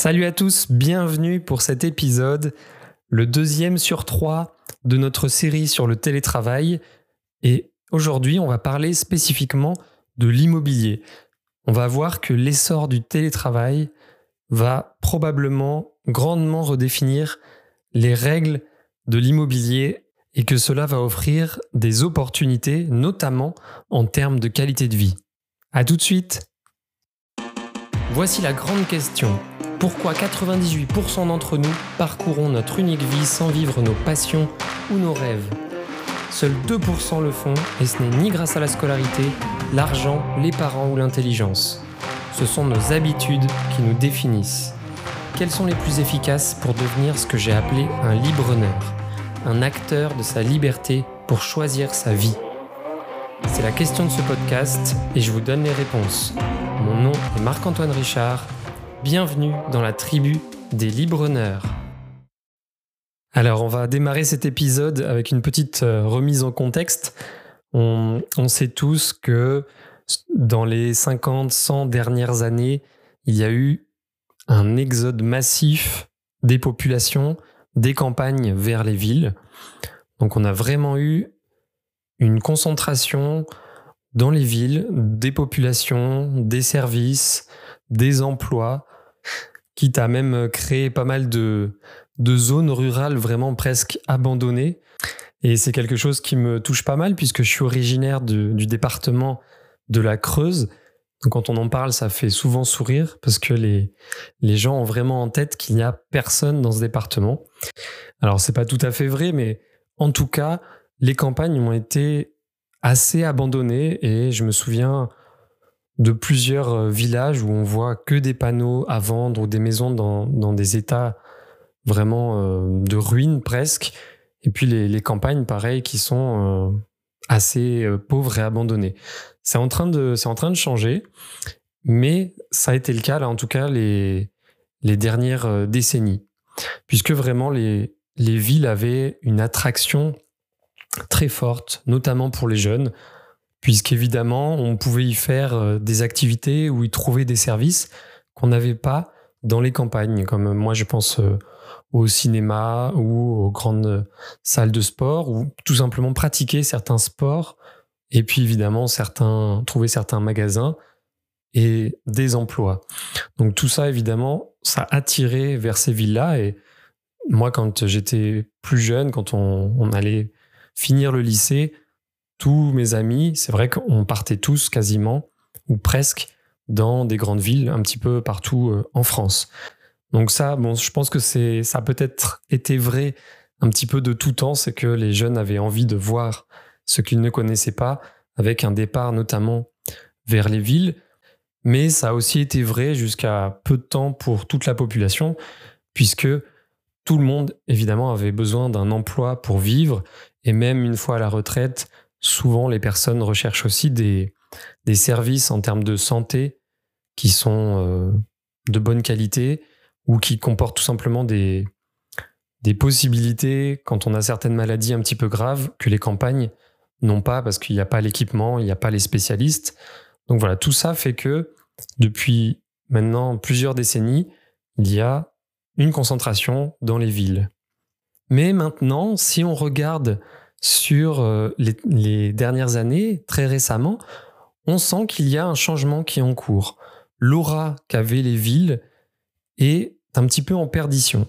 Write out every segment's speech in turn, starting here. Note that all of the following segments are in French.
Salut à tous, bienvenue pour cet épisode, le deuxième sur trois de notre série sur le télétravail. Et aujourd'hui, on va parler spécifiquement de l'immobilier. On va voir que l'essor du télétravail va probablement grandement redéfinir les règles de l'immobilier et que cela va offrir des opportunités, notamment en termes de qualité de vie. A tout de suite Voici la grande question. Pourquoi 98% d'entre nous parcourons notre unique vie sans vivre nos passions ou nos rêves? Seuls 2% le font et ce n'est ni grâce à la scolarité, l'argent, les parents ou l'intelligence. Ce sont nos habitudes qui nous définissent. Quelles sont les plus efficaces pour devenir ce que j'ai appelé un libre-honneur, un acteur de sa liberté pour choisir sa vie C'est la question de ce podcast et je vous donne les réponses. Mon nom est Marc-Antoine Richard. Bienvenue dans la tribu des libre-honneurs. Alors, on va démarrer cet épisode avec une petite euh, remise en contexte. On, sait tous que dans les 50, 100 dernières années, il y a eu un exode massif des populations des campagnes vers les villes. Donc on a vraiment eu une concentration dans les villes des populations, des services, des emplois, quitte à même créer pas mal de, de zones rurales vraiment presque abandonnées. Et c'est quelque chose qui me touche pas mal puisque je suis originaire du département de la Creuse. Donc quand on en parle, ça fait souvent sourire parce que les, les gens ont vraiment en tête qu'il n'y a personne dans ce département. Alors c'est pas tout à fait vrai, mais en tout cas, les campagnes ont été assez abandonnées et je me souviens de plusieurs euh, villages où on voit que des panneaux à vendre ou des maisons dans, dans des états vraiment euh, de ruines presque. Et puis les, campagnes, pareil, qui sont euh, assez pauvres et abandonnées. C'est en, train de, c'est en train de changer, mais ça a été le cas, là, en tout cas, les, les dernières décennies. Puisque vraiment, les, les villes avaient une attraction très forte, notamment pour les jeunes, puisqu'évidemment, on pouvait y faire des activités ou y trouver des services qu'on n'avait pas dans les campagnes, comme moi je pense au cinéma ou aux grandes salles de sport ou tout simplement pratiquer certains sports et puis évidemment certains trouver certains magasins et des emplois. Donc tout ça évidemment ça attirait vers ces villes-là et moi quand j'étais plus jeune quand on, on allait finir le lycée tous mes amis c'est vrai qu'on partait tous quasiment ou presque dans des grandes villes un petit peu partout euh, en France. Donc ça, bon, je pense que ça a peut-être été vrai un petit peu de tout temps, c'est que les jeunes avaient envie de voir ce qu'ils ne connaissaient pas, avec un départ notamment vers les villes. Mais ça a aussi été vrai jusqu'à peu de temps pour toute la population, puisque tout le monde, évidemment, avait besoin d'un emploi pour vivre. Et même une fois à la retraite, souvent les personnes recherchent aussi des, des services en termes de santé qui sont euh, de bonne qualité ou qui comportent tout simplement des, des possibilités quand on a certaines maladies un petit peu graves que les campagnes n'ont pas parce qu'il n'y a pas l'équipement, il n'y a pas les spécialistes. Donc voilà, tout ça fait que depuis maintenant plusieurs décennies, il y a une concentration dans les villes. Mais maintenant, si on regarde sur euh, les, dernières années, très récemment, on sent qu'il y a un changement qui est en cours. L'aura qu'avaient les villes est un petit peu en perdition.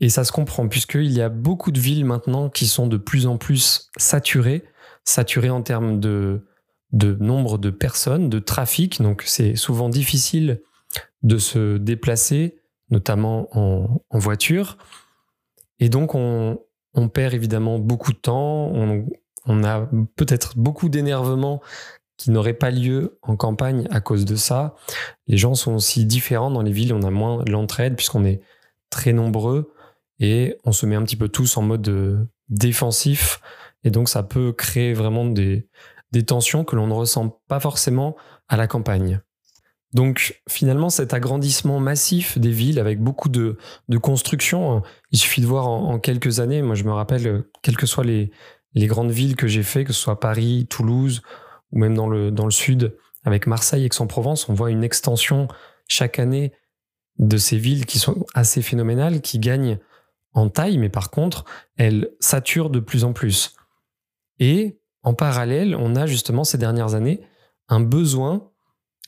Et ça se comprend, puisqu'il y a beaucoup de villes maintenant qui sont de plus en plus saturées, saturées en termes de, de nombre de personnes, de trafic. Donc c'est souvent difficile de se déplacer, notamment en, voiture. Et donc on, perd évidemment beaucoup de temps, on, on a peut-être beaucoup d'énervement qui n'aurait pas lieu en campagne à cause de ça. Les gens sont aussi différents dans les villes, on a moins l'entraide puisqu'on est très nombreux et on se met un petit peu tous en mode euh, défensif et donc ça peut créer vraiment des tensions que l'on ne ressent pas forcément à la campagne. Donc finalement, cet agrandissement massif des villes avec beaucoup de, de construction, hein, il suffit de voir en, quelques années, moi je me rappelle, quelles que soient les, grandes villes que j'ai fait, que ce soit Paris, Toulouse ou même dans le, dans le sud, avec Marseille, Aix-en-Provence, on voit une extension chaque année de ces villes qui sont assez phénoménales, qui gagnent en taille, mais par contre, elles saturent de plus en plus. Et en parallèle, on a justement ces dernières années un besoin,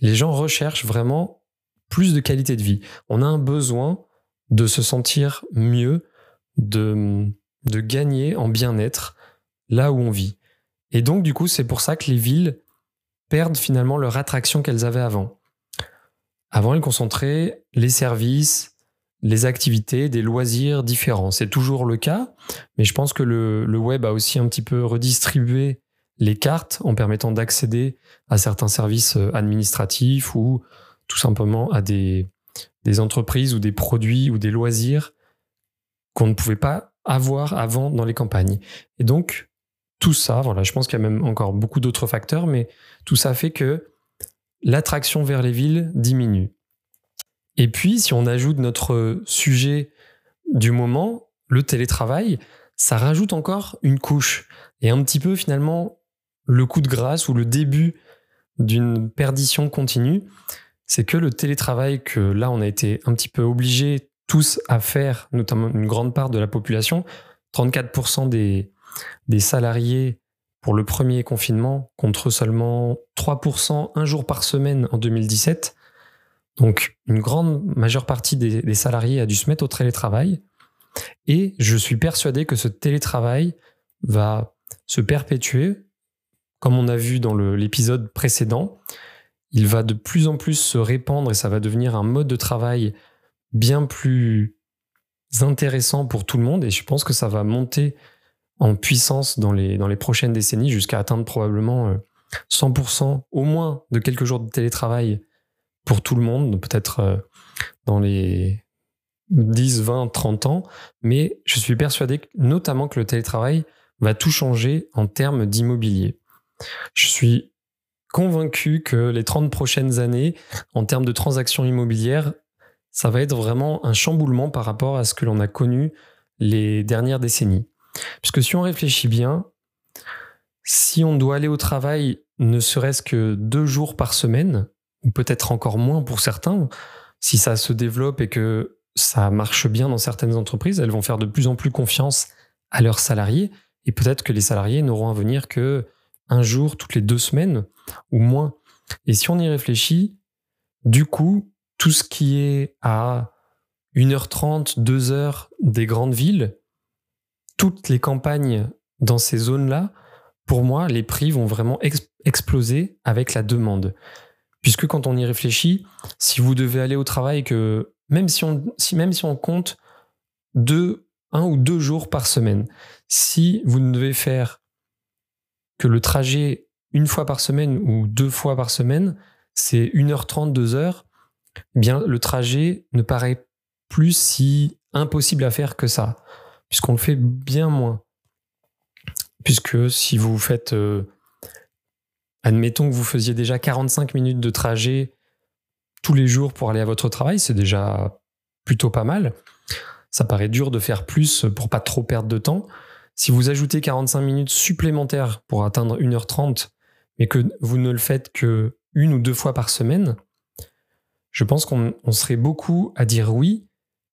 les gens recherchent vraiment plus de qualité de vie. On a un besoin de se sentir mieux, de, de gagner en bien-être là où on vit. Et donc, du coup, c'est pour ça que les villes perdent finalement leur attraction qu'elles avaient avant. Avant, elles concentraient les services, les activités, des loisirs différents. C'est toujours le cas, mais je pense que le, web a aussi un petit peu redistribué les cartes en permettant d'accéder à certains services euh, administratifs ou tout simplement à des, entreprises ou des produits ou des loisirs qu'on ne pouvait pas avoir avant dans les campagnes. Et donc, tout ça, voilà, je pense qu'il y a même encore beaucoup d'autres facteurs, mais tout ça fait que l'attraction vers les villes diminue. Et puis, si on ajoute notre sujet du moment, le télétravail, ça rajoute encore une couche. Et un petit peu finalement le coup de grâce ou le début d'une perdition continue, c'est que le télétravail que là on a été un petit peu obligés tous à faire, notamment une grande part de la population, 34% des, des salariés pour le premier confinement contre seulement 3% un jour par semaine en 2017. Donc une grande majeure partie des, salariés a dû se mettre au télétravail. Et je suis persuadé que ce télétravail va se perpétuer, comme on a vu dans l'épisode précédent. Il va de plus en plus se répandre et ça va devenir un mode de travail bien plus intéressant pour tout le monde. Et je pense que ça va monter en puissance dans les, dans les prochaines décennies jusqu'à atteindre probablement 100% euh, au moins de quelques jours de télétravail pour tout le monde, peut-être euh, dans les 10, 20, 30 ans, mais je suis persuadé notamment que le télétravail va tout changer en termes d'immobilier. Je suis convaincu que les 30 prochaines années, en termes de transactions immobilières, ça va être vraiment un chamboulement par rapport à ce que l'on a connu les dernières décennies. Puisque si on réfléchit bien, si on doit aller au travail ne serait-ce que deux jours par semaine, ou peut-être encore moins pour certains, si ça se développe et que ça marche bien dans certaines entreprises, elles vont faire de plus en plus confiance à leurs salariés et peut-être que les salariés n'auront à venir que un jour toutes les deux semaines ou moins. Et si on y réfléchit, du coup, tout ce qui est à 1h30, 2h des grandes villes, toutes les campagnes dans ces zones-là, pour moi, les prix vont vraiment exploser avec la demande. Puisque quand on y réfléchit, si vous devez aller au travail, que même si on, si, même si on compte deux, un ou deux jours par semaine, si vous ne devez faire que le trajet une fois par semaine ou deux fois par semaine, c'est 1h30, 2h, eh bien le trajet ne paraît plus si impossible à faire que ça, puisqu'on le fait bien moins. Puisque si vous faites euh, Admettons que vous faisiez déjà 45 minutes de trajet tous les jours pour aller à votre travail, c'est déjà plutôt pas mal. Ça paraît dur de faire plus pour pas trop perdre de temps. Si vous ajoutez 45 minutes supplémentaires pour atteindre 1h30, mais que vous ne le faites que une ou deux fois par semaine, je pense qu'on serait beaucoup à dire oui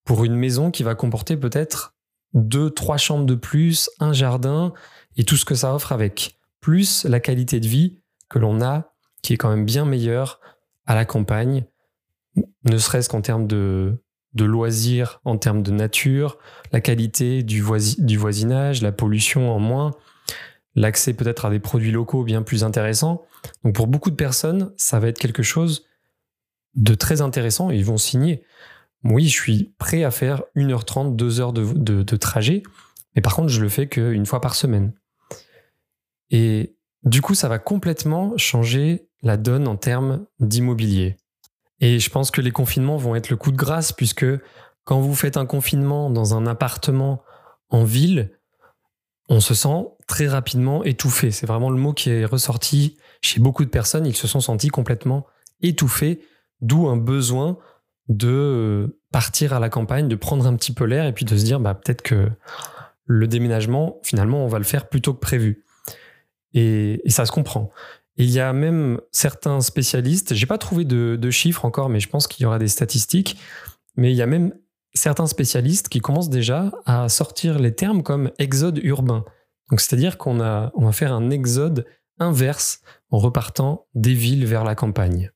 pour une maison qui va comporter peut-être deux, trois chambres de plus, un jardin et tout ce que ça offre avec, plus la qualité de vie que l'on a, qui est quand même bien meilleur à la campagne, ne serait-ce qu'en termes de, de loisirs, en termes de nature, la qualité du, voisinage, la pollution en moins, l'accès peut-être à des produits locaux bien plus intéressants. Donc pour beaucoup de personnes, ça va être quelque chose de très intéressant et ils vont signer. Oui, je suis prêt à faire 1h30, 2h de, de, de trajet, mais par contre, je le fais qu'une fois par semaine. Et du coup, ça va complètement changer la donne en termes d'immobilier. Et je pense que les confinements vont être le coup de grâce puisque quand vous faites un confinement dans un appartement en ville, on se sent très rapidement étouffé. C'est vraiment le mot qui est ressorti chez beaucoup de personnes. Ils se sont sentis complètement étouffés, d'où un besoin de partir à la campagne, de prendre un petit peu l'air et puis de se dire bah, peut-être que le déménagement, finalement, on va le faire plutôt que prévu. Et, ça se comprend. Il y a même certains spécialistes, j'ai pas trouvé de, chiffres encore, mais je pense qu'il y aura des statistiques mais il y a même certains spécialistes qui commencent déjà à sortir les termes comme exode urbain. Donc c'est-à-dire qu'on on va faire un exode inverse en repartant des villes vers la campagne.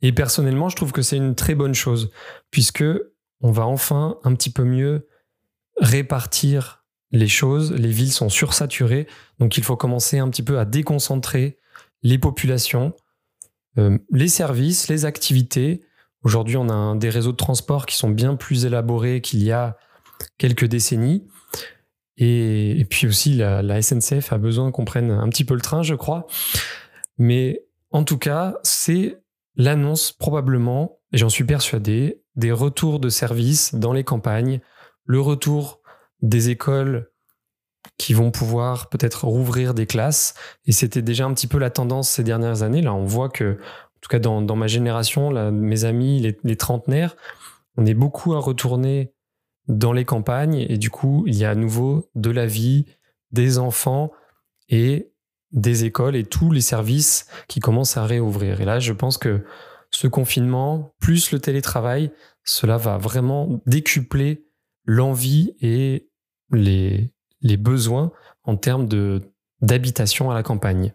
Et personnellement, je trouve que c'est une très bonne chose, puisque on va enfin un petit peu mieux répartir les choses. Les villes sont sursaturées, donc il faut commencer un petit peu à déconcentrer les populations, euh, les services, les activités. Aujourd'hui, on a des réseaux de transport qui sont bien plus élaborés qu'il y a quelques décennies. Et, puis aussi, la, la, SNCF a besoin qu'on prenne un petit peu le train, je crois. Mais en tout cas, c'est l'annonce probablement, et j'en suis persuadé, des retours de services dans les campagnes, le retour des écoles qui vont pouvoir peut-être rouvrir des classes. Et c'était déjà un petit peu la tendance ces dernières années. Là, on voit que, en tout cas dans, ma génération, mes amis, les, les, trentenaires, on est beaucoup à retourner dans les campagnes. Et du coup, il y a à nouveau de la vie, des enfants et des écoles et tous les services qui commencent à réouvrir. Et là, je pense que ce confinement, plus le télétravail, cela va vraiment décupler l'envie et les, les besoins en termes d'habitation à la campagne.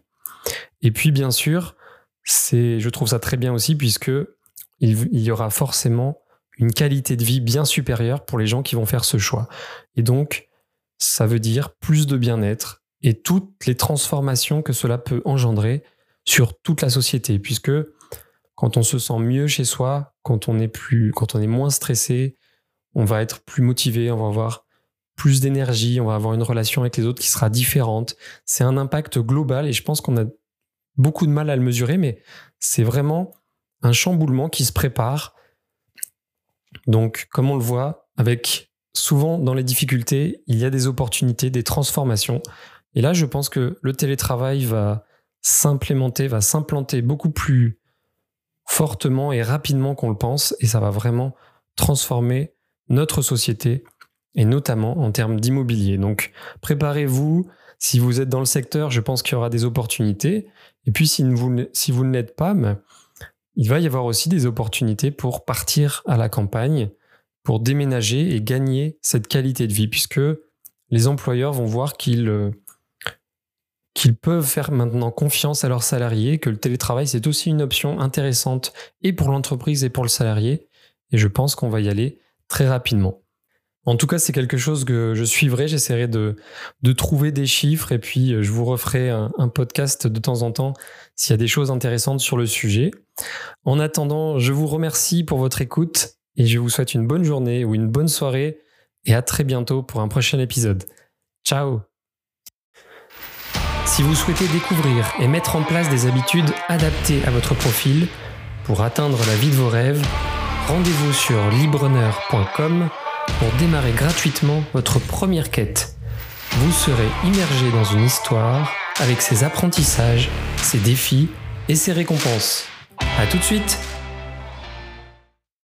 Et puis bien sûr, c'est je trouve ça très bien aussi puisque il, il, y aura forcément une qualité de vie bien supérieure pour les gens qui vont faire ce choix. Et donc ça veut dire plus de bien-être et toutes les transformations que cela peut engendrer sur toute la société puisque quand on se sent mieux chez soi, quand on est plus quand on est moins stressé, on va être plus motivé, on va avoir plus d'énergie, on va avoir une relation avec les autres qui sera différente. C'est un impact global et je pense qu'on a beaucoup de mal à le mesurer, mais c'est vraiment un chamboulement qui se prépare. Donc, comme on le voit, avec souvent dans les difficultés, il y a des opportunités, des transformations. Et là, je pense que le télétravail va s'implémenter, va s'implanter beaucoup plus fortement et rapidement qu'on le pense, et ça va vraiment transformer notre société et notamment en termes d'immobilier. Donc préparez-vous, si vous êtes dans le secteur, je pense qu'il y aura des opportunités. Et puis si vous, ne l'êtes pas, ben, il va y avoir aussi des opportunités pour partir à la campagne, pour déménager et gagner cette qualité de vie, puisque les employeurs vont voir qu'ils euh, qu'ils peuvent faire maintenant confiance à leurs salariés, que le télétravail c'est aussi une option intéressante et pour l'entreprise et pour le salarié. Et je pense qu'on va y aller très rapidement. En tout cas, c'est quelque chose que je suivrai. J'essaierai de, trouver des chiffres et puis euh, je vous referai un, un podcast de temps en temps s'il y a des choses intéressantes sur le sujet. En attendant, je vous remercie pour votre écoute et je vous souhaite une bonne journée ou une bonne soirée et à très bientôt pour un prochain épisode. Ciao Si vous souhaitez découvrir et mettre en place des habitudes adaptées à votre profil pour atteindre la vie de vos rêves, rendez-vous sur libreneur.com pour démarrer gratuitement votre première quête. Vous serez immergé dans une histoire avec ses apprentissages, ses défis et ses récompenses. A tout de suite